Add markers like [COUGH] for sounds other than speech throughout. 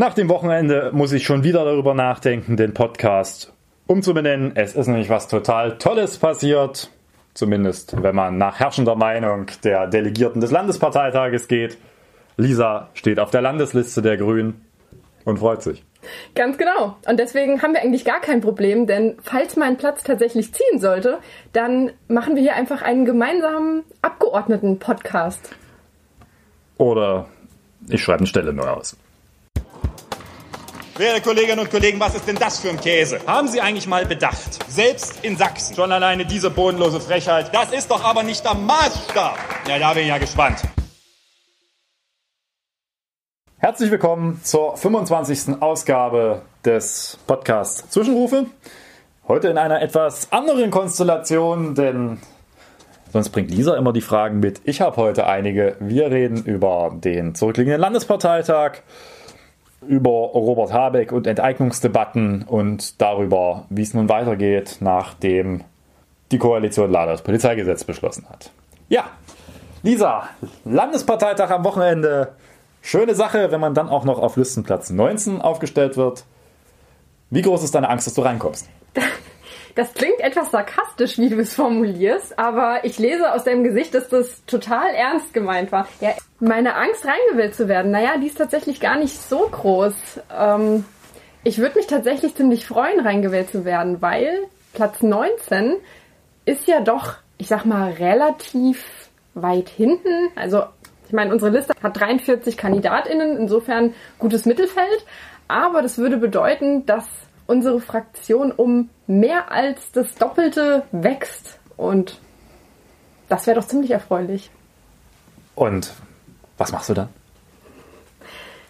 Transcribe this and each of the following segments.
Nach dem Wochenende muss ich schon wieder darüber nachdenken, den Podcast umzubenennen. Es ist nämlich was total Tolles passiert. Zumindest, wenn man nach herrschender Meinung der Delegierten des Landesparteitages geht. Lisa steht auf der Landesliste der Grünen und freut sich. Ganz genau. Und deswegen haben wir eigentlich gar kein Problem, denn falls mein Platz tatsächlich ziehen sollte, dann machen wir hier einfach einen gemeinsamen Abgeordneten-Podcast. Oder ich schreibe eine Stelle neu aus. Werte Kolleginnen und Kollegen, was ist denn das für ein Käse? Haben Sie eigentlich mal bedacht? Selbst in Sachsen. Schon alleine diese bodenlose Frechheit. Das ist doch aber nicht der Maßstab. Ja, da bin ich ja gespannt. Herzlich willkommen zur 25. Ausgabe des Podcasts Zwischenrufe. Heute in einer etwas anderen Konstellation, denn sonst bringt Lisa immer die Fragen mit. Ich habe heute einige. Wir reden über den zurückliegenden Landesparteitag über Robert Habeck und Enteignungsdebatten und darüber, wie es nun weitergeht, nachdem die Koalition leider das Polizeigesetz beschlossen hat. Ja, Lisa, Landesparteitag am Wochenende. Schöne Sache, wenn man dann auch noch auf Listenplatz 19 aufgestellt wird. Wie groß ist deine Angst, dass du reinkommst? [LAUGHS] Das klingt etwas sarkastisch, wie du es formulierst, aber ich lese aus deinem Gesicht, dass das total ernst gemeint war. Ja, meine Angst, reingewählt zu werden, naja, die ist tatsächlich gar nicht so groß. Ähm, ich würde mich tatsächlich ziemlich freuen, reingewählt zu werden, weil Platz 19 ist ja doch, ich sag mal, relativ weit hinten. Also, ich meine, unsere Liste hat 43 KandidatInnen, insofern gutes Mittelfeld. Aber das würde bedeuten, dass unsere Fraktion um mehr als das Doppelte wächst. Und das wäre doch ziemlich erfreulich. Und was machst du dann?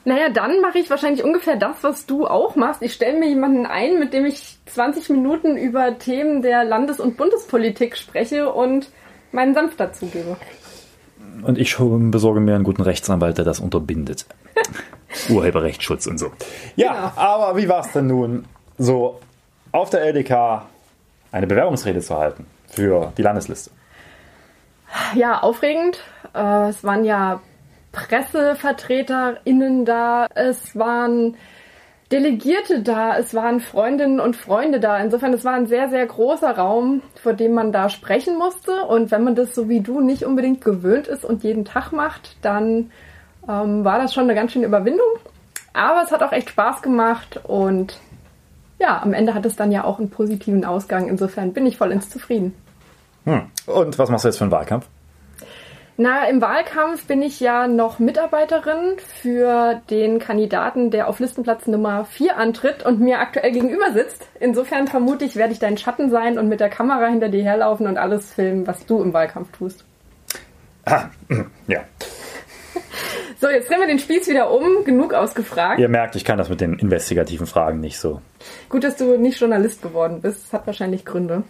Naja, dann mache ich wahrscheinlich ungefähr das, was du auch machst. Ich stelle mir jemanden ein, mit dem ich 20 Minuten über Themen der Landes- und Bundespolitik spreche und meinen Senf dazugebe. Und ich besorge mir einen guten Rechtsanwalt, der das unterbindet. [LAUGHS] Urheberrechtsschutz und so. Ja, genau. aber wie war es denn nun? So auf der LDK eine Bewerbungsrede zu halten für die Landesliste? Ja, aufregend. Äh, es waren ja PressevertreterInnen da, es waren Delegierte da, es waren Freundinnen und Freunde da. Insofern, es war ein sehr, sehr großer Raum, vor dem man da sprechen musste. Und wenn man das so wie du nicht unbedingt gewöhnt ist und jeden Tag macht, dann ähm, war das schon eine ganz schöne Überwindung. Aber es hat auch echt Spaß gemacht und ja, am Ende hat es dann ja auch einen positiven Ausgang. Insofern bin ich vollends zufrieden. Hm. Und was machst du jetzt für einen Wahlkampf? Na, im Wahlkampf bin ich ja noch Mitarbeiterin für den Kandidaten, der auf Listenplatz Nummer 4 antritt und mir aktuell gegenüber sitzt. Insofern vermute ich, werde ich dein Schatten sein und mit der Kamera hinter dir herlaufen und alles filmen, was du im Wahlkampf tust. Ah, ja. So, jetzt drehen wir den Spieß wieder um. Genug ausgefragt. Ihr merkt, ich kann das mit den investigativen Fragen nicht so. Gut, dass du nicht Journalist geworden bist. Das hat wahrscheinlich Gründe.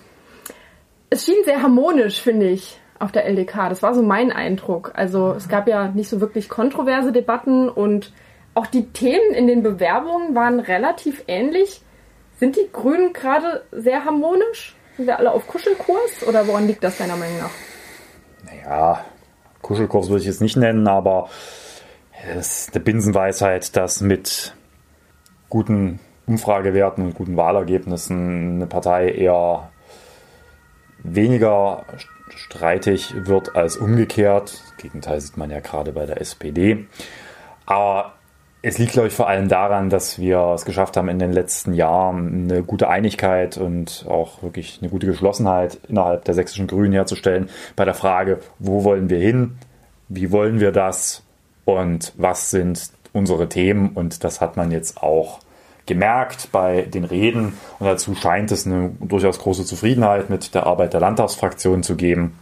Es schien sehr harmonisch, finde ich, auf der LDK. Das war so mein Eindruck. Also es gab ja nicht so wirklich kontroverse Debatten und auch die Themen in den Bewerbungen waren relativ ähnlich. Sind die Grünen gerade sehr harmonisch? Sind wir alle auf Kuschelkurs oder woran liegt das deiner Meinung nach? Naja, Kuschelkurs würde ich es nicht nennen, aber es ist eine Binsenweisheit, dass mit guten Umfragewerten und guten Wahlergebnissen eine Partei eher weniger streitig wird als umgekehrt. Das Gegenteil sieht man ja gerade bei der SPD. Aber es liegt, glaube ich, vor allem daran, dass wir es geschafft haben, in den letzten Jahren eine gute Einigkeit und auch wirklich eine gute Geschlossenheit innerhalb der sächsischen Grünen herzustellen bei der Frage, wo wollen wir hin, wie wollen wir das und was sind unsere Themen. Und das hat man jetzt auch gemerkt bei den Reden. Und dazu scheint es eine durchaus große Zufriedenheit mit der Arbeit der Landtagsfraktion zu geben,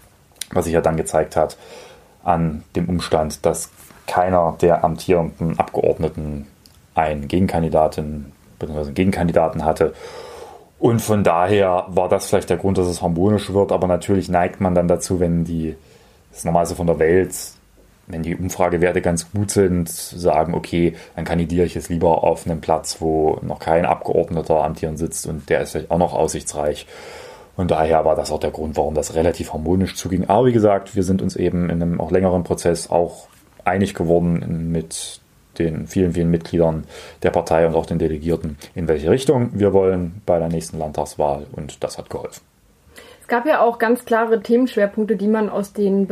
was sich ja dann gezeigt hat an dem Umstand, dass keiner der amtierenden Abgeordneten einen Gegenkandidatin bzw. Gegenkandidaten hatte. Und von daher war das vielleicht der Grund, dass es harmonisch wird, aber natürlich neigt man dann dazu, wenn die das Normalste von der Welt wenn die Umfragewerte ganz gut sind, sagen, okay, dann kandidiere ich jetzt lieber auf einem Platz, wo noch kein Abgeordneter amtierend sitzt und der ist vielleicht auch noch aussichtsreich. Und daher war das auch der Grund, warum das relativ harmonisch zuging. Aber wie gesagt, wir sind uns eben in einem auch längeren Prozess auch einig geworden mit den vielen, vielen Mitgliedern der Partei und auch den Delegierten, in welche Richtung wir wollen bei der nächsten Landtagswahl. Und das hat geholfen. Es gab ja auch ganz klare Themenschwerpunkte, die man aus den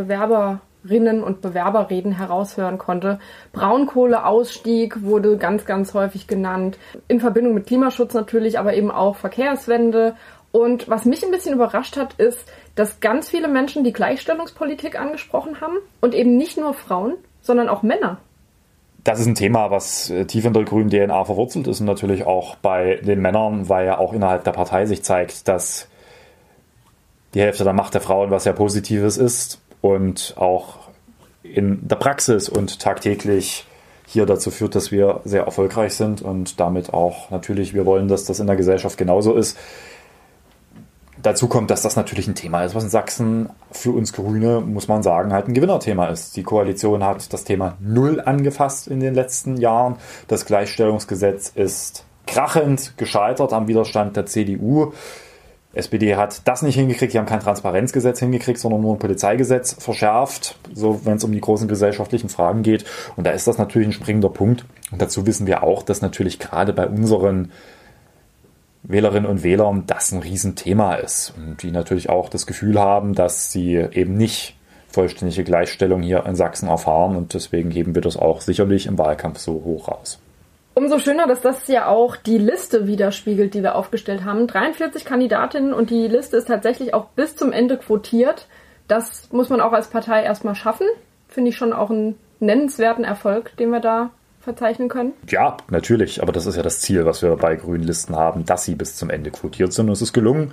Bewerberinnen und Bewerberreden heraushören konnte. Braunkohleausstieg wurde ganz, ganz häufig genannt. In Verbindung mit Klimaschutz natürlich, aber eben auch Verkehrswende. Und was mich ein bisschen überrascht hat, ist, dass ganz viele Menschen die Gleichstellungspolitik angesprochen haben und eben nicht nur Frauen, sondern auch Männer. Das ist ein Thema, was äh, tief in der grünen DNA verwurzelt ist und natürlich auch bei den Männern, weil ja auch innerhalb der Partei sich zeigt, dass die Hälfte der Macht der Frauen was sehr Positives ist und auch in der Praxis und tagtäglich hier dazu führt, dass wir sehr erfolgreich sind und damit auch natürlich, wir wollen, dass das in der Gesellschaft genauso ist. Dazu kommt, dass das natürlich ein Thema ist, was in Sachsen für uns Grüne, muss man sagen, halt ein Gewinnerthema ist. Die Koalition hat das Thema null angefasst in den letzten Jahren. Das Gleichstellungsgesetz ist krachend gescheitert am Widerstand der CDU. SPD hat das nicht hingekriegt, die haben kein Transparenzgesetz hingekriegt, sondern nur ein Polizeigesetz verschärft, so wenn es um die großen gesellschaftlichen Fragen geht. Und da ist das natürlich ein springender Punkt. Und dazu wissen wir auch, dass natürlich gerade bei unseren Wählerinnen und Wählern das ein Riesenthema ist und die natürlich auch das Gefühl haben, dass sie eben nicht vollständige Gleichstellung hier in Sachsen erfahren und deswegen heben wir das auch sicherlich im Wahlkampf so hoch raus. Umso schöner, dass das ja auch die Liste widerspiegelt, die wir aufgestellt haben. 43 Kandidatinnen und die Liste ist tatsächlich auch bis zum Ende quotiert. Das muss man auch als Partei erstmal schaffen. Finde ich schon auch einen nennenswerten Erfolg, den wir da verzeichnen können? Ja, natürlich. Aber das ist ja das Ziel, was wir bei grünen Listen haben, dass sie bis zum Ende quotiert sind. Und es ist gelungen.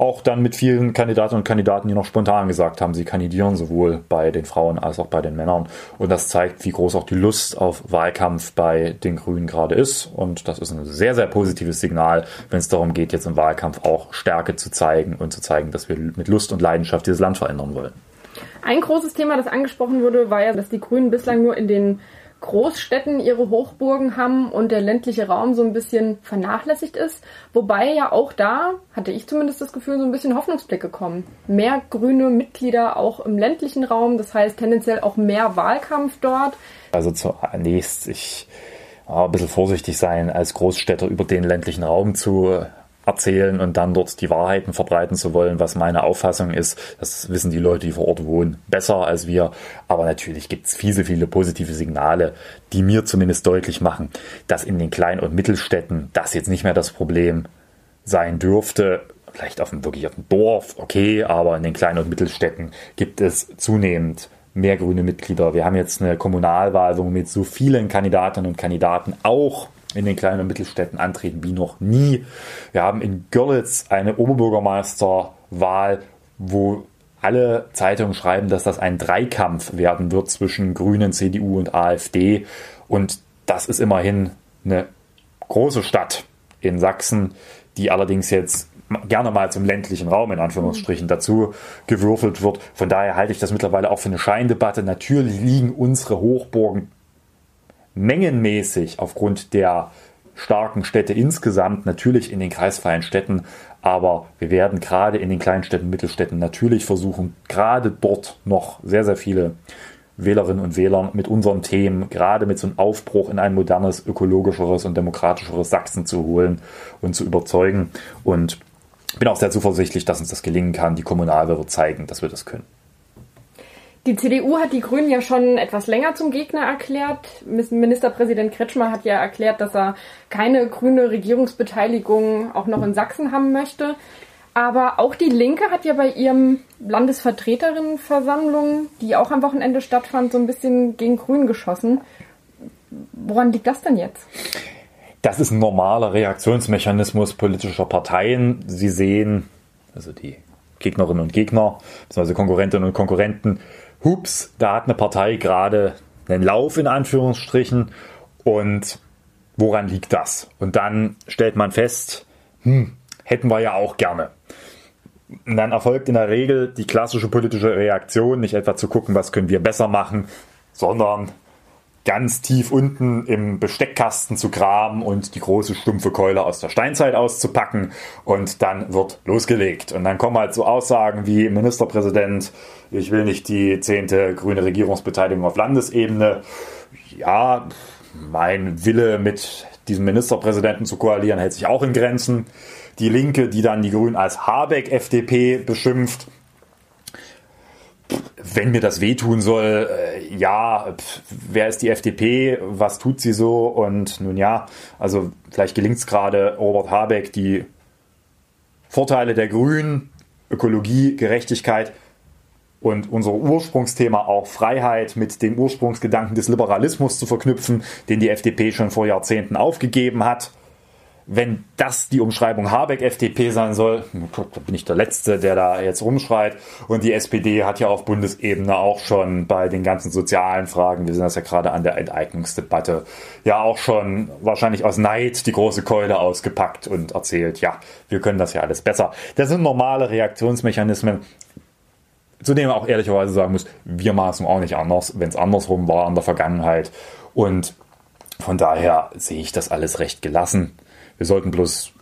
Auch dann mit vielen Kandidatinnen und Kandidaten, die noch spontan gesagt haben, sie kandidieren sowohl bei den Frauen als auch bei den Männern. Und das zeigt, wie groß auch die Lust auf Wahlkampf bei den Grünen gerade ist. Und das ist ein sehr, sehr positives Signal, wenn es darum geht, jetzt im Wahlkampf auch Stärke zu zeigen und zu zeigen, dass wir mit Lust und Leidenschaft dieses Land verändern wollen. Ein großes Thema, das angesprochen wurde, war ja, dass die Grünen bislang nur in den Großstädten ihre Hochburgen haben und der ländliche Raum so ein bisschen vernachlässigt ist. Wobei ja auch da, hatte ich zumindest das Gefühl, so ein bisschen Hoffnungsblicke kommen. Mehr grüne Mitglieder auch im ländlichen Raum, das heißt tendenziell auch mehr Wahlkampf dort. Also zunächst, ich ein bisschen vorsichtig sein, als Großstädter über den ländlichen Raum zu erzählen und dann dort die Wahrheiten verbreiten zu wollen, was meine Auffassung ist. Das wissen die Leute, die vor Ort wohnen, besser als wir. Aber natürlich gibt es viele, viele positive Signale, die mir zumindest deutlich machen, dass in den Klein- und Mittelstädten das jetzt nicht mehr das Problem sein dürfte. Vielleicht auf einem wirklich auf dem Dorf, okay, aber in den Klein- und Mittelstädten gibt es zunehmend mehr grüne Mitglieder. Wir haben jetzt eine Kommunalwahl, wo mit so vielen Kandidatinnen und Kandidaten auch in den kleinen und Mittelstädten antreten wie noch nie. Wir haben in Görlitz eine Oberbürgermeisterwahl, wo alle Zeitungen schreiben, dass das ein Dreikampf werden wird zwischen Grünen, CDU und AfD. Und das ist immerhin eine große Stadt in Sachsen, die allerdings jetzt gerne mal zum ländlichen Raum in Anführungsstrichen dazu gewürfelt wird. Von daher halte ich das mittlerweile auch für eine Scheindebatte. Natürlich liegen unsere Hochburgen mengenmäßig aufgrund der starken Städte insgesamt natürlich in den kreisfreien Städten, aber wir werden gerade in den kleinen Städten, Mittelstädten natürlich versuchen, gerade dort noch sehr, sehr viele Wählerinnen und Wähler mit unseren Themen, gerade mit so einem Aufbruch in ein modernes, ökologischeres und demokratischeres Sachsen zu holen und zu überzeugen. Und bin auch sehr zuversichtlich, dass uns das gelingen kann. Die Kommunalwahl wird zeigen, dass wir das können. Die CDU hat die Grünen ja schon etwas länger zum Gegner erklärt. Ministerpräsident Kretschmer hat ja erklärt, dass er keine grüne Regierungsbeteiligung auch noch in Sachsen haben möchte. Aber auch die Linke hat ja bei ihrem Landesvertreterinnenversammlung, die auch am Wochenende stattfand, so ein bisschen gegen Grün geschossen. Woran liegt das denn jetzt? Das ist ein normaler Reaktionsmechanismus politischer Parteien. Sie sehen, also die Gegnerinnen und Gegner, beziehungsweise Konkurrentinnen und Konkurrenten, hups, da hat eine Partei gerade einen Lauf in Anführungsstrichen und woran liegt das? Und dann stellt man fest, hm, hätten wir ja auch gerne. Und dann erfolgt in der Regel die klassische politische Reaktion, nicht etwa zu gucken, was können wir besser machen, sondern ganz tief unten im Besteckkasten zu graben und die große stumpfe Keule aus der Steinzeit auszupacken und dann wird losgelegt. Und dann kommen halt so Aussagen wie Ministerpräsident, ich will nicht die zehnte grüne Regierungsbeteiligung auf Landesebene. Ja, mein Wille mit diesem Ministerpräsidenten zu koalieren hält sich auch in Grenzen. Die Linke, die dann die Grünen als Habeck-FDP beschimpft, wenn mir das wehtun soll, äh, ja, wer ist die FDP, was tut sie so? Und nun ja, also vielleicht gelingt es gerade Robert Habeck, die Vorteile der Grünen, Ökologie, Gerechtigkeit und unser Ursprungsthema auch Freiheit mit dem Ursprungsgedanken des Liberalismus zu verknüpfen, den die FDP schon vor Jahrzehnten aufgegeben hat wenn das die Umschreibung Habeck FDP sein soll, da bin ich der Letzte, der da jetzt rumschreit. Und die SPD hat ja auf Bundesebene auch schon bei den ganzen sozialen Fragen, wir sind das ja gerade an der Enteignungsdebatte, ja auch schon wahrscheinlich aus Neid die große Keule ausgepackt und erzählt, ja, wir können das ja alles besser. Das sind normale Reaktionsmechanismen. Zu denen man auch ehrlicherweise sagen muss, wir maßen auch nicht anders, wenn es andersrum war in der Vergangenheit. Und von daher sehe ich das alles recht gelassen. Wir sollten bloß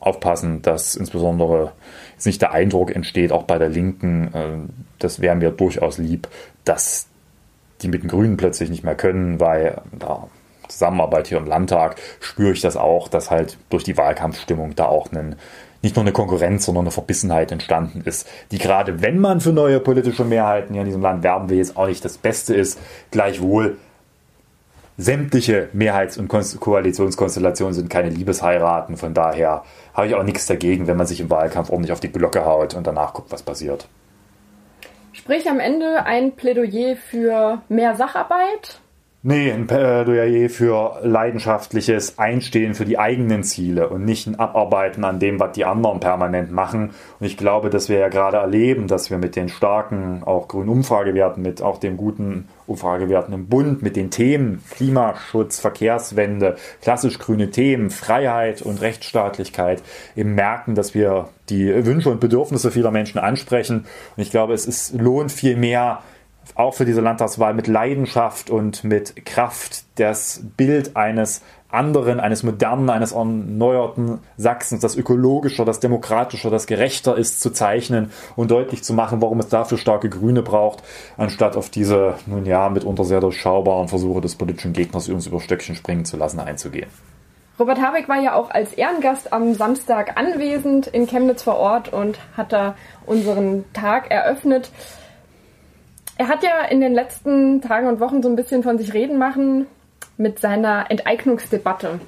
aufpassen, dass insbesondere jetzt nicht der Eindruck entsteht, auch bei der Linken, äh, das wäre mir durchaus lieb, dass die mit den Grünen plötzlich nicht mehr können, weil da Zusammenarbeit hier im Landtag spüre ich das auch, dass halt durch die Wahlkampfstimmung da auch einen, nicht nur eine Konkurrenz, sondern eine Verbissenheit entstanden ist, die gerade wenn man für neue politische Mehrheiten hier in diesem Land werben will, jetzt auch nicht das Beste ist, gleichwohl sämtliche Mehrheits- und Koalitionskonstellationen sind keine Liebesheiraten. Von daher habe ich auch nichts dagegen, wenn man sich im Wahlkampf ordentlich auf die Glocke haut und danach guckt, was passiert. Sprich am Ende ein Plädoyer für mehr Sacharbeit Nee, ein Plädoyer für leidenschaftliches Einstehen für die eigenen Ziele und nicht ein Abarbeiten an dem, was die anderen permanent machen. Und ich glaube, dass wir ja gerade erleben, dass wir mit den starken, auch grünen Umfragewerten, mit auch den guten Umfragewerten im Bund, mit den Themen Klimaschutz, Verkehrswende, klassisch grüne Themen, Freiheit und Rechtsstaatlichkeit eben merken, dass wir die Wünsche und Bedürfnisse vieler Menschen ansprechen. Und ich glaube, es ist, lohnt viel mehr, auch für diese Landtagswahl mit Leidenschaft und mit Kraft das Bild eines anderen, eines modernen, eines erneuerten Sachsens, das ökologischer, das demokratischer, das gerechter ist, zu zeichnen und deutlich zu machen, warum es dafür starke Grüne braucht, anstatt auf diese, nun ja, mitunter sehr durchschaubaren Versuche des politischen Gegners, uns über Stöckchen springen zu lassen, einzugehen. Robert Habeck war ja auch als Ehrengast am Samstag anwesend in Chemnitz vor Ort und hat da unseren Tag eröffnet. Er hat ja in den letzten Tagen und Wochen so ein bisschen von sich reden machen mit seiner Enteignungsdebatte.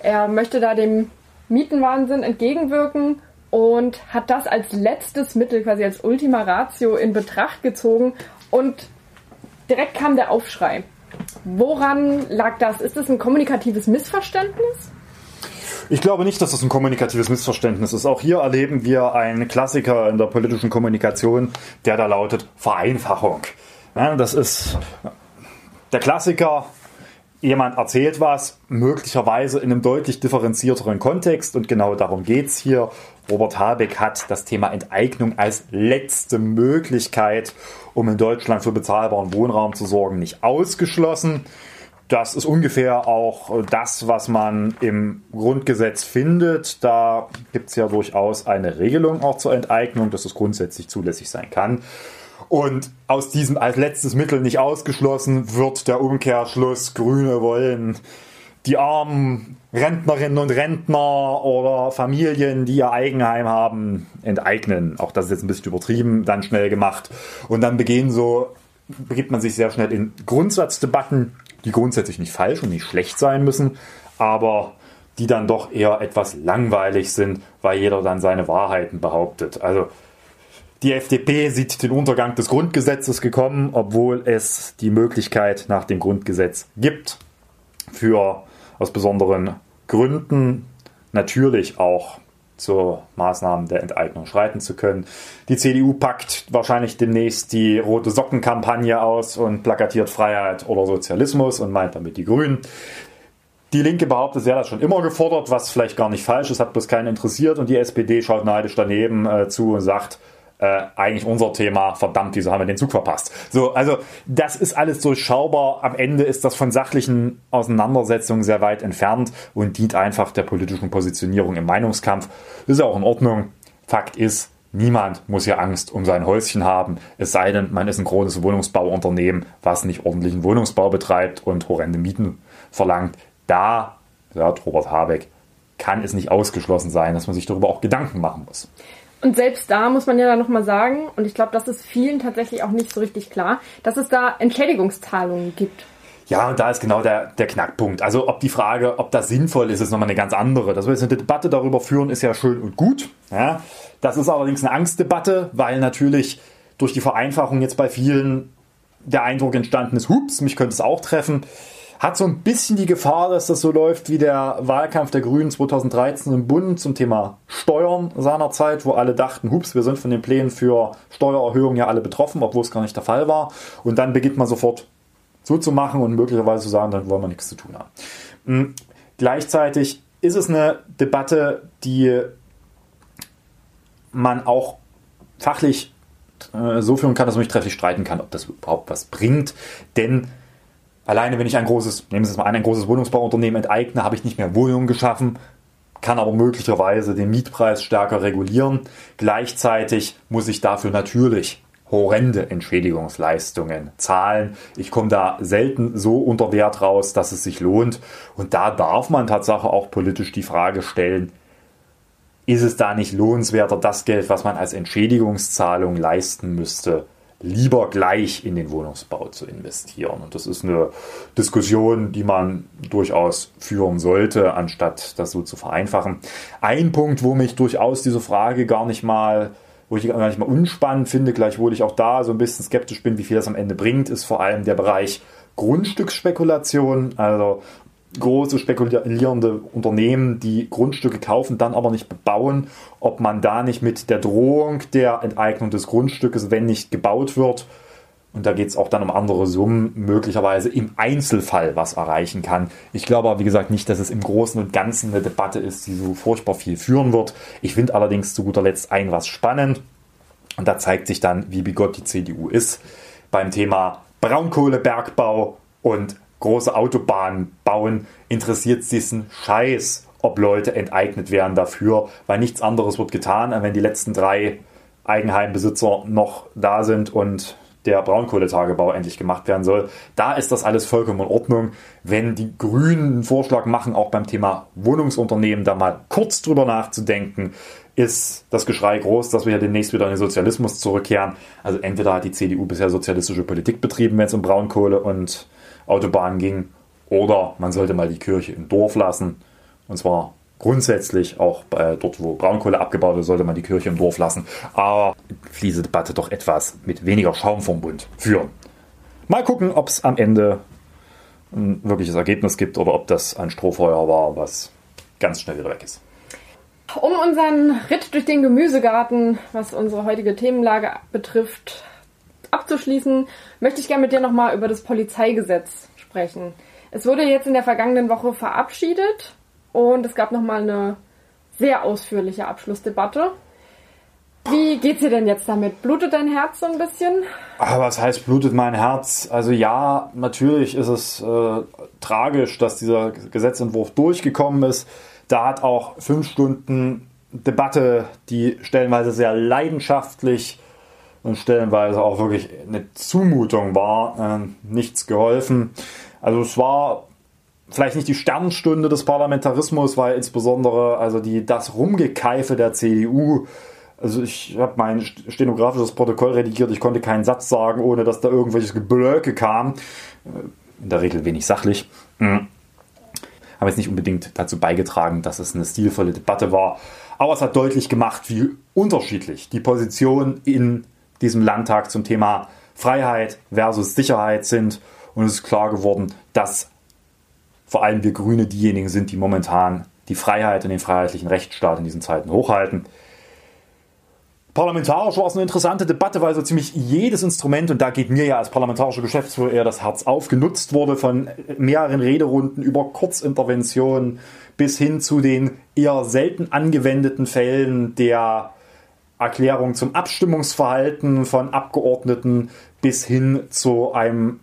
Er möchte da dem Mietenwahnsinn entgegenwirken und hat das als letztes Mittel, quasi als Ultima Ratio in Betracht gezogen und direkt kam der Aufschrei. Woran lag das? Ist das ein kommunikatives Missverständnis? Ich glaube nicht, dass das ein kommunikatives Missverständnis ist. Auch hier erleben wir einen Klassiker in der politischen Kommunikation, der da lautet Vereinfachung. Ja, das ist der Klassiker. Jemand erzählt was, möglicherweise in einem deutlich differenzierteren Kontext und genau darum geht es hier. Robert Habeck hat das Thema Enteignung als letzte Möglichkeit, um in Deutschland für bezahlbaren Wohnraum zu sorgen, nicht ausgeschlossen. Das ist ungefähr auch das, was man im Grundgesetz findet. Da gibt es ja durchaus eine Regelung auch zur Enteignung, dass es grundsätzlich zulässig sein kann. Und aus diesem als letztes Mittel nicht ausgeschlossen wird der Umkehrschluss, Grüne wollen die armen Rentnerinnen und Rentner oder Familien, die ihr Eigenheim haben, enteignen. Auch das ist jetzt ein bisschen übertrieben, dann schnell gemacht. Und dann begehen so, begibt man sich sehr schnell in Grundsatzdebatten die grundsätzlich nicht falsch und nicht schlecht sein müssen, aber die dann doch eher etwas langweilig sind, weil jeder dann seine Wahrheiten behauptet. Also die FDP sieht den Untergang des Grundgesetzes gekommen, obwohl es die Möglichkeit nach dem Grundgesetz gibt, für aus besonderen Gründen natürlich auch zu Maßnahmen der Enteignung schreiten zu können. Die CDU packt wahrscheinlich demnächst die rote Sockenkampagne aus und plakatiert Freiheit oder Sozialismus und meint damit die Grünen. Die Linke behauptet, sie hat das schon immer gefordert, was vielleicht gar nicht falsch ist, hat bloß keinen interessiert und die SPD schaut neidisch daneben äh, zu und sagt, äh, eigentlich unser Thema, verdammt, wieso haben wir den Zug verpasst? So, also das ist alles durchschaubar. Am Ende ist das von sachlichen Auseinandersetzungen sehr weit entfernt und dient einfach der politischen Positionierung im Meinungskampf. Ist ja auch in Ordnung. Fakt ist, Niemand muss hier Angst um sein Häuschen haben, es sei denn, man ist ein großes Wohnungsbauunternehmen, was nicht ordentlichen Wohnungsbau betreibt und horrende Mieten verlangt. Da, sagt Robert Habeck, kann es nicht ausgeschlossen sein, dass man sich darüber auch Gedanken machen muss. Und selbst da muss man ja dann nochmal sagen, und ich glaube, das ist vielen tatsächlich auch nicht so richtig klar, dass es da Entschädigungszahlungen gibt. Ja, und da ist genau der, der Knackpunkt. Also ob die Frage, ob das sinnvoll ist, ist nochmal eine ganz andere. Dass wir jetzt eine Debatte darüber führen, ist ja schön und gut. Ja, das ist allerdings eine Angstdebatte, weil natürlich durch die Vereinfachung jetzt bei vielen der Eindruck entstanden ist, hups, mich könnte es auch treffen. Hat so ein bisschen die Gefahr, dass das so läuft wie der Wahlkampf der Grünen 2013 im Bund zum Thema Steuern seinerzeit, wo alle dachten, hups, wir sind von den Plänen für Steuererhöhungen ja alle betroffen, obwohl es gar nicht der Fall war. Und dann beginnt man sofort so zu machen und möglicherweise zu sagen, dann wollen wir nichts zu tun haben. Mhm. Gleichzeitig ist es eine Debatte, die man auch fachlich äh, so führen kann, dass man nicht trefflich streiten kann, ob das überhaupt was bringt. Denn alleine, wenn ich ein großes, nehmen Sie es mal an, ein großes Wohnungsbauunternehmen enteigne, habe ich nicht mehr Wohnungen geschaffen, kann aber möglicherweise den Mietpreis stärker regulieren. Gleichzeitig muss ich dafür natürlich horrende Entschädigungsleistungen zahlen. Ich komme da selten so unter Wert raus, dass es sich lohnt. Und da darf man tatsächlich auch politisch die Frage stellen, ist es da nicht lohnenswerter, das Geld, was man als Entschädigungszahlung leisten müsste, lieber gleich in den Wohnungsbau zu investieren? Und das ist eine Diskussion, die man durchaus führen sollte, anstatt das so zu vereinfachen. Ein Punkt, wo mich durchaus diese Frage gar nicht mal wo ich gar nicht mal unspannend finde, gleichwohl ich auch da so ein bisschen skeptisch bin, wie viel das am Ende bringt, ist vor allem der Bereich Grundstücksspekulation. Also große spekulierende Unternehmen, die Grundstücke kaufen, dann aber nicht bebauen, ob man da nicht mit der Drohung der Enteignung des Grundstückes, wenn nicht gebaut wird, und da geht es auch dann um andere Summen, möglicherweise im Einzelfall was erreichen kann. Ich glaube aber, wie gesagt, nicht, dass es im Großen und Ganzen eine Debatte ist, die so furchtbar viel führen wird. Ich finde allerdings zu guter Letzt ein was spannend. Und da zeigt sich dann, wie bigott die CDU ist beim Thema Braunkohlebergbau und große Autobahnen bauen, interessiert sie diesen Scheiß, ob Leute enteignet werden dafür, weil nichts anderes wird getan, wenn die letzten drei Eigenheimbesitzer noch da sind und der Braunkohletagebau endlich gemacht werden soll. Da ist das alles vollkommen in Ordnung. Wenn die Grünen einen Vorschlag machen, auch beim Thema Wohnungsunternehmen da mal kurz drüber nachzudenken, ist das Geschrei groß, dass wir ja demnächst wieder in den Sozialismus zurückkehren. Also entweder hat die CDU bisher sozialistische Politik betrieben, wenn es um Braunkohle und Autobahnen ging. Oder man sollte mal die Kirche im Dorf lassen. Und zwar grundsätzlich auch bei, dort, wo Braunkohle abgebaut wird, sollte man die Kirche im Dorf lassen. Aber diese Debatte doch etwas mit weniger Schaum vom Bund führen. Mal gucken, ob es am Ende ein wirkliches Ergebnis gibt oder ob das ein Strohfeuer war, was ganz schnell wieder weg ist. Um unseren Ritt durch den Gemüsegarten, was unsere heutige Themenlage betrifft, abzuschließen, möchte ich gerne mit dir nochmal über das Polizeigesetz sprechen. Es wurde jetzt in der vergangenen Woche verabschiedet und es gab nochmal eine sehr ausführliche Abschlussdebatte. Wie geht's dir denn jetzt damit? Blutet dein Herz so ein bisschen? Aber ah, was heißt blutet mein Herz? Also ja, natürlich ist es äh, tragisch, dass dieser Gesetzentwurf durchgekommen ist. Da hat auch fünf Stunden Debatte, die stellenweise sehr leidenschaftlich und stellenweise auch wirklich eine Zumutung war, äh, nichts geholfen. Also es war vielleicht nicht die Sternstunde des Parlamentarismus, weil insbesondere also die das Rumgekeife der CDU also ich habe mein stenografisches Protokoll redigiert, ich konnte keinen Satz sagen, ohne dass da irgendwelches Geblöcke kam. In der Regel wenig sachlich. Mhm. Haben jetzt nicht unbedingt dazu beigetragen, dass es eine stilvolle Debatte war. Aber es hat deutlich gemacht, wie unterschiedlich die Positionen in diesem Landtag zum Thema Freiheit versus Sicherheit sind. Und es ist klar geworden, dass vor allem wir Grüne diejenigen sind, die momentan die Freiheit und den freiheitlichen Rechtsstaat in diesen Zeiten hochhalten. Parlamentarisch war es eine interessante Debatte, weil so ziemlich jedes Instrument, und da geht mir ja als parlamentarischer Geschäftsführer eher das Herz auf, genutzt wurde von mehreren Rederunden über Kurzinterventionen bis hin zu den eher selten angewendeten Fällen der Erklärung zum Abstimmungsverhalten von Abgeordneten bis hin zu einem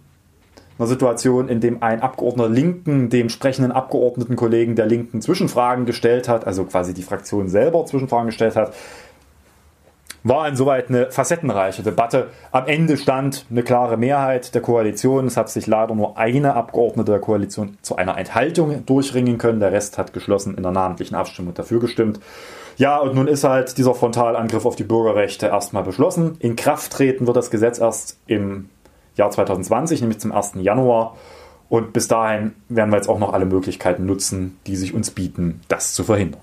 einer Situation, in dem ein Abgeordneter Linken dem sprechenden Abgeordnetenkollegen der Linken Zwischenfragen gestellt hat, also quasi die Fraktion selber Zwischenfragen gestellt hat. war insoweit eine facettenreiche Debatte. Am Ende stand eine klare Mehrheit der Koalition. Es hat sich leider nur eine Abgeordnete der Koalition zu einer Enthaltung durchringen können. Der Rest hat geschlossen in der namentlichen Abstimmung dafür gestimmt. Ja, und nun ist halt dieser Frontalangriff auf die Bürgerrechte erstmal beschlossen. In Kraft treten wird das Gesetz erst im Jahr 2020, nämlich zum 1. Januar. Und bis dahin werden wir jetzt auch noch alle Möglichkeiten nutzen, die sich uns bieten, das zu verhindern.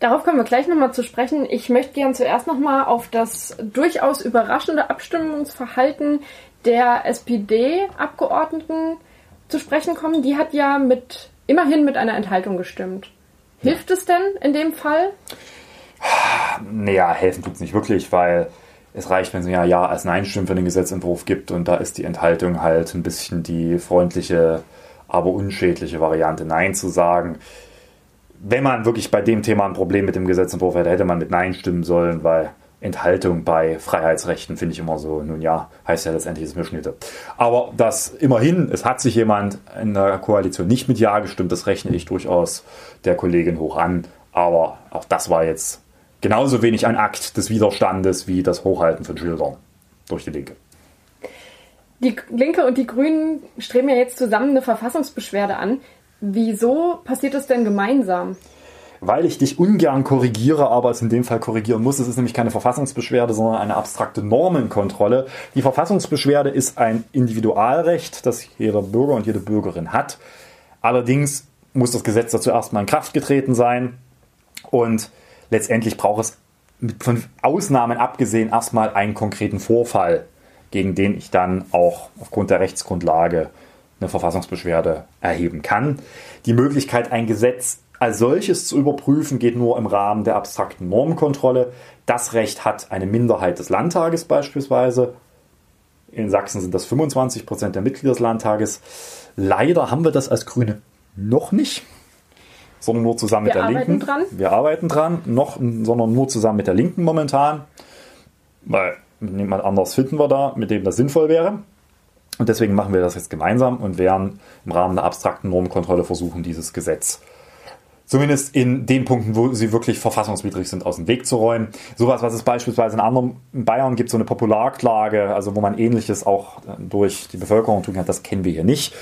Darauf kommen wir gleich nochmal zu sprechen. Ich möchte gern zuerst nochmal auf das durchaus überraschende Abstimmungsverhalten der SPD-Abgeordneten zu sprechen kommen. Die hat ja mit immerhin mit einer Enthaltung gestimmt. Hilft es denn in dem Fall? Naja, helfen tut es nicht wirklich, weil es reicht, wenn es ja Ja als Nein-Stimmen für den Gesetzentwurf gibt und da ist die Enthaltung halt ein bisschen die freundliche, aber unschädliche Variante, Nein zu sagen wenn man wirklich bei dem Thema ein Problem mit dem Gesetzentwurf hätte, hätte man mit Nein stimmen sollen, weil Enthaltung bei Freiheitsrechten finde ich immer so, nun ja, heißt ja letztendlich ist mir Schnitte. Aber das immerhin, es hat sich jemand in der Koalition nicht mit Ja gestimmt, das rechne ich durchaus der Kollegin hoch an. Aber auch das war jetzt genauso wenig ein Akt des Widerstandes wie das Hochhalten von Schildern durch die Linke. Die Linke und die Grünen streben ja jetzt zusammen eine Verfassungsbeschwerde an. Wieso passiert das denn gemeinsam? Weil ich dich ungern korrigiere, aber es in dem Fall korrigieren muss. Es ist nämlich keine Verfassungsbeschwerde, sondern eine abstrakte Normenkontrolle. Die Verfassungsbeschwerde ist ein Individualrecht, das jeder Bürger und jede Bürgerin hat. Allerdings muss das Gesetz dazu erstmal in Kraft getreten sein. Und letztendlich braucht es von Ausnahmen abgesehen erstmal einen konkreten Vorfall, gegen den ich dann auch aufgrund der Rechtsgrundlage eine Verfassungsbeschwerde erheben kann. Die Möglichkeit, ein Gesetz als solches zu überprüfen, geht nur im Rahmen der abstrakten Normenkontrolle. Das Recht hat eine Minderheit des Landtages beispielsweise. In Sachsen sind das 25 Prozent der Mitglieder des Landtages. Leider haben wir das als Grüne noch nicht, sondern nur zusammen wir mit der Linken. Dran. Wir arbeiten dran, noch, sondern nur zusammen mit der Linken momentan, weil niemand anders finden wir da, mit dem das sinnvoll wäre. Und deswegen machen wir das jetzt gemeinsam und werden im Rahmen der abstrakten Normkontrolle versuchen, dieses Gesetz zumindest in den Punkten, wo sie wirklich verfassungswidrig sind, aus dem Weg zu räumen. Sowas, was es beispielsweise in anderen in Bayern gibt, so eine Popularklage, also wo man ähnliches auch durch die Bevölkerung tun kann, das kennen wir hier nicht.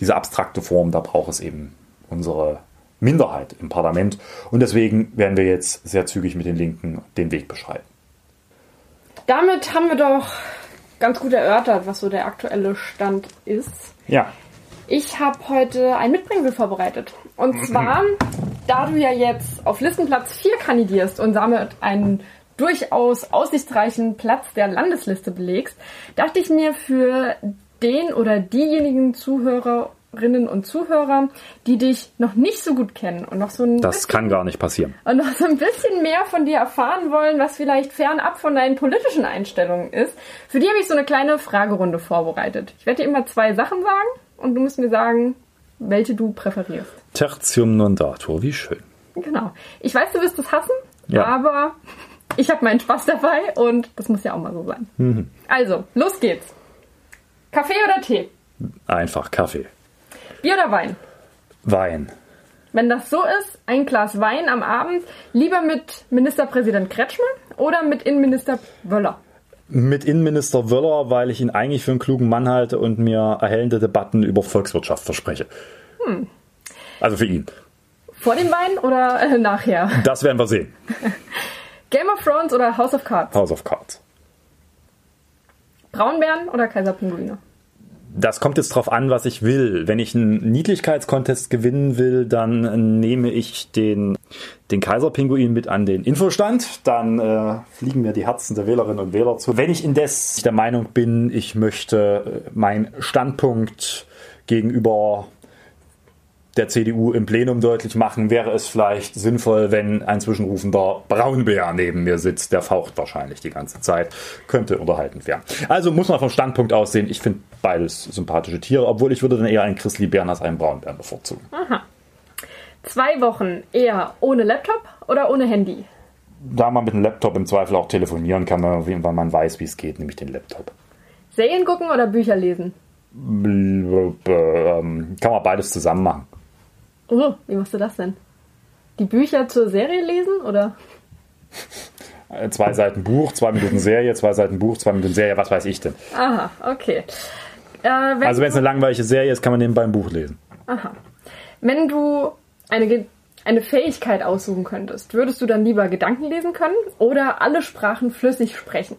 Diese abstrakte Form, da braucht es eben unsere Minderheit im Parlament. Und deswegen werden wir jetzt sehr zügig mit den Linken den Weg beschreiten. Damit haben wir doch ganz gut erörtert, was so der aktuelle Stand ist. Ja. Ich habe heute ein Mitbringsel vorbereitet. Und zwar, [CLEARS THROAT] da du ja jetzt auf Listenplatz 4 kandidierst und damit einen durchaus aussichtsreichen Platz der Landesliste belegst, dachte ich mir für den oder diejenigen Zuhörer Zuhörerinnen und Zuhörer, die dich noch nicht so gut kennen und noch so ein Das bisschen, kann gar nicht passieren. Und noch so ein bisschen mehr von dir erfahren wollen, was vielleicht fernab von deinen politischen Einstellungen ist. Für die habe ich so eine kleine Fragerunde vorbereitet. Ich werde dir immer zwei Sachen sagen und du musst mir sagen, welche du präferierst. Tertium non datur, wie schön. Genau. Ich weiß, du wirst es hassen, ja. aber ich habe meinen Spaß dabei und das muss ja auch mal so sein. Mhm. Also, los geht's. Kaffee oder Tee? Einfach Kaffee. Bier oder Wein? Wein. Wenn das so ist, ein Glas Wein am Abend, lieber mit Ministerpräsident Kretschmann oder mit Innenminister Wöller? Mit Innenminister Wöller, weil ich ihn eigentlich für einen klugen Mann halte und mir erhellende Debatten über Volkswirtschaft verspreche. Hm. Also für ihn. Vor dem Wein oder äh, nachher? Das werden wir sehen. [LAUGHS] Game of Thrones oder House of Cards? House of Cards. Braunbären oder Kaiserpinguine? Das kommt jetzt drauf an, was ich will. Wenn ich einen Niedlichkeitskontest gewinnen will, dann nehme ich den, den Kaiserpinguin mit an den Infostand. Dann äh, fliegen mir die Herzen der Wählerinnen und Wähler zu. Wenn ich indes der Meinung bin, ich möchte äh, meinen Standpunkt gegenüber der CDU im Plenum deutlich machen, wäre es vielleicht sinnvoll, wenn ein zwischenrufender Braunbär neben mir sitzt. Der faucht wahrscheinlich die ganze Zeit. Könnte unterhaltend werden. Also muss man vom Standpunkt aus sehen, ich finde beides sympathische Tiere, obwohl ich würde dann eher einen Chrislibären als einen Braunbären bevorzugen. Aha. Zwei Wochen eher ohne Laptop oder ohne Handy? Da man mit dem Laptop im Zweifel auch telefonieren kann, weil man weiß, wie es geht, nämlich den Laptop. Serien gucken oder Bücher lesen? Ähm, kann man beides zusammen machen. Oh, wie machst du das denn? Die Bücher zur Serie lesen oder? Äh, Zwei Seiten Buch, zwei Minuten Serie, zwei Seiten Buch, zwei Minuten Serie, was weiß ich denn. Aha, okay. Äh, wenn Also wenn es eine langweilige Serie ist, kann man nebenbei ein Buch lesen. wenn du eine, Ge- eine Fähigkeit aussuchen könntest, würdest du dann lieber Gedanken lesen können oder alle Sprachen flüssig sprechen?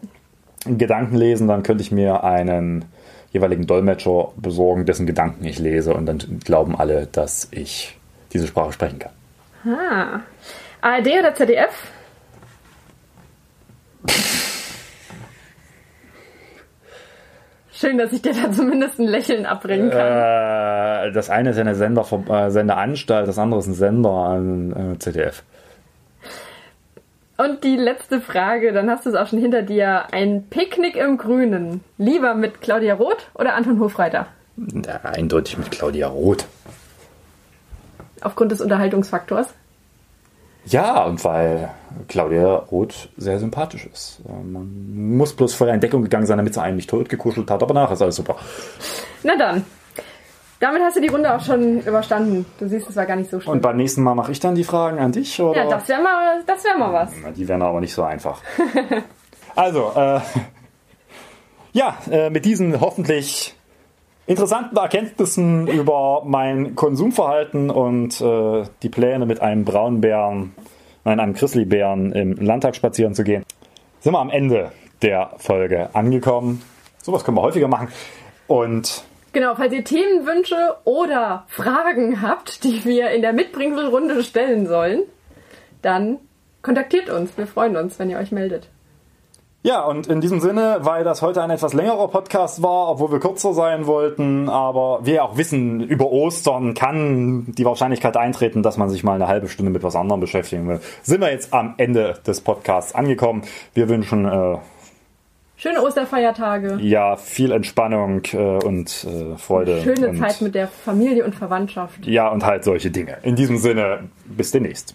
Gedanken lesen, dann könnte ich mir einen jeweiligen Dolmetscher besorgen, dessen Gedanken ich lese und dann glauben alle, dass ich diese Sprache sprechen kann. Ah. ARD oder ZDF? Schön, dass ich dir da zumindest ein Lächeln abbringen kann. Äh, das eine ist eine Sender, äh, Sendeanstalt, das andere ist ein Sender an äh, ZDF. Und die letzte Frage, dann hast du es auch schon hinter dir. Ein Picknick im Grünen. Lieber mit Claudia Roth oder Anton Hofreiter? Ja, eindeutig mit Claudia Roth. Aufgrund des Unterhaltungsfaktors. Ja, und weil Claudia Roth sehr sympathisch ist. Man muss bloß vorher in Deckung gegangen sein, damit sie einen nicht tot gekuschelt hat, aber nachher ist alles super. Na dann. Damit hast du die Runde auch schon überstanden. Du siehst, es war gar nicht so schlimm. Und beim nächsten Mal mache ich dann die Fragen an dich, oder? ja, das wäre mal, das wär mal was. Die wären aber nicht so einfach. [LAUGHS] also, äh, ja, äh, mit diesen hoffentlich interessanten Erkenntnissen über mein Konsumverhalten und äh, die Pläne mit einem Braunbären, nein, einem Grizzlybären im Landtag spazieren zu gehen, sind wir am Ende der Folge angekommen. Sowas können wir häufiger machen. Und Genau, falls ihr Themenwünsche oder Fragen habt, die wir in der Mitbringselrunde stellen sollen, dann kontaktiert uns. Wir freuen uns, wenn ihr euch meldet. Ja, und in diesem Sinne, weil das heute ein etwas längerer Podcast war, obwohl wir kürzer sein wollten, aber wir auch wissen, über Ostern kann die Wahrscheinlichkeit eintreten, dass man sich mal eine halbe Stunde mit was anderem beschäftigen will, sind wir jetzt am Ende des Podcasts angekommen. Wir wünschen äh, Schöne Osterfeiertage. ja viel Entspannung äh, und äh, Freude. Schöne und, Zeit mit der Familie und Verwandtschaft. Ja, und halt solche Dinge. In diesem Sinne, bis demnächst.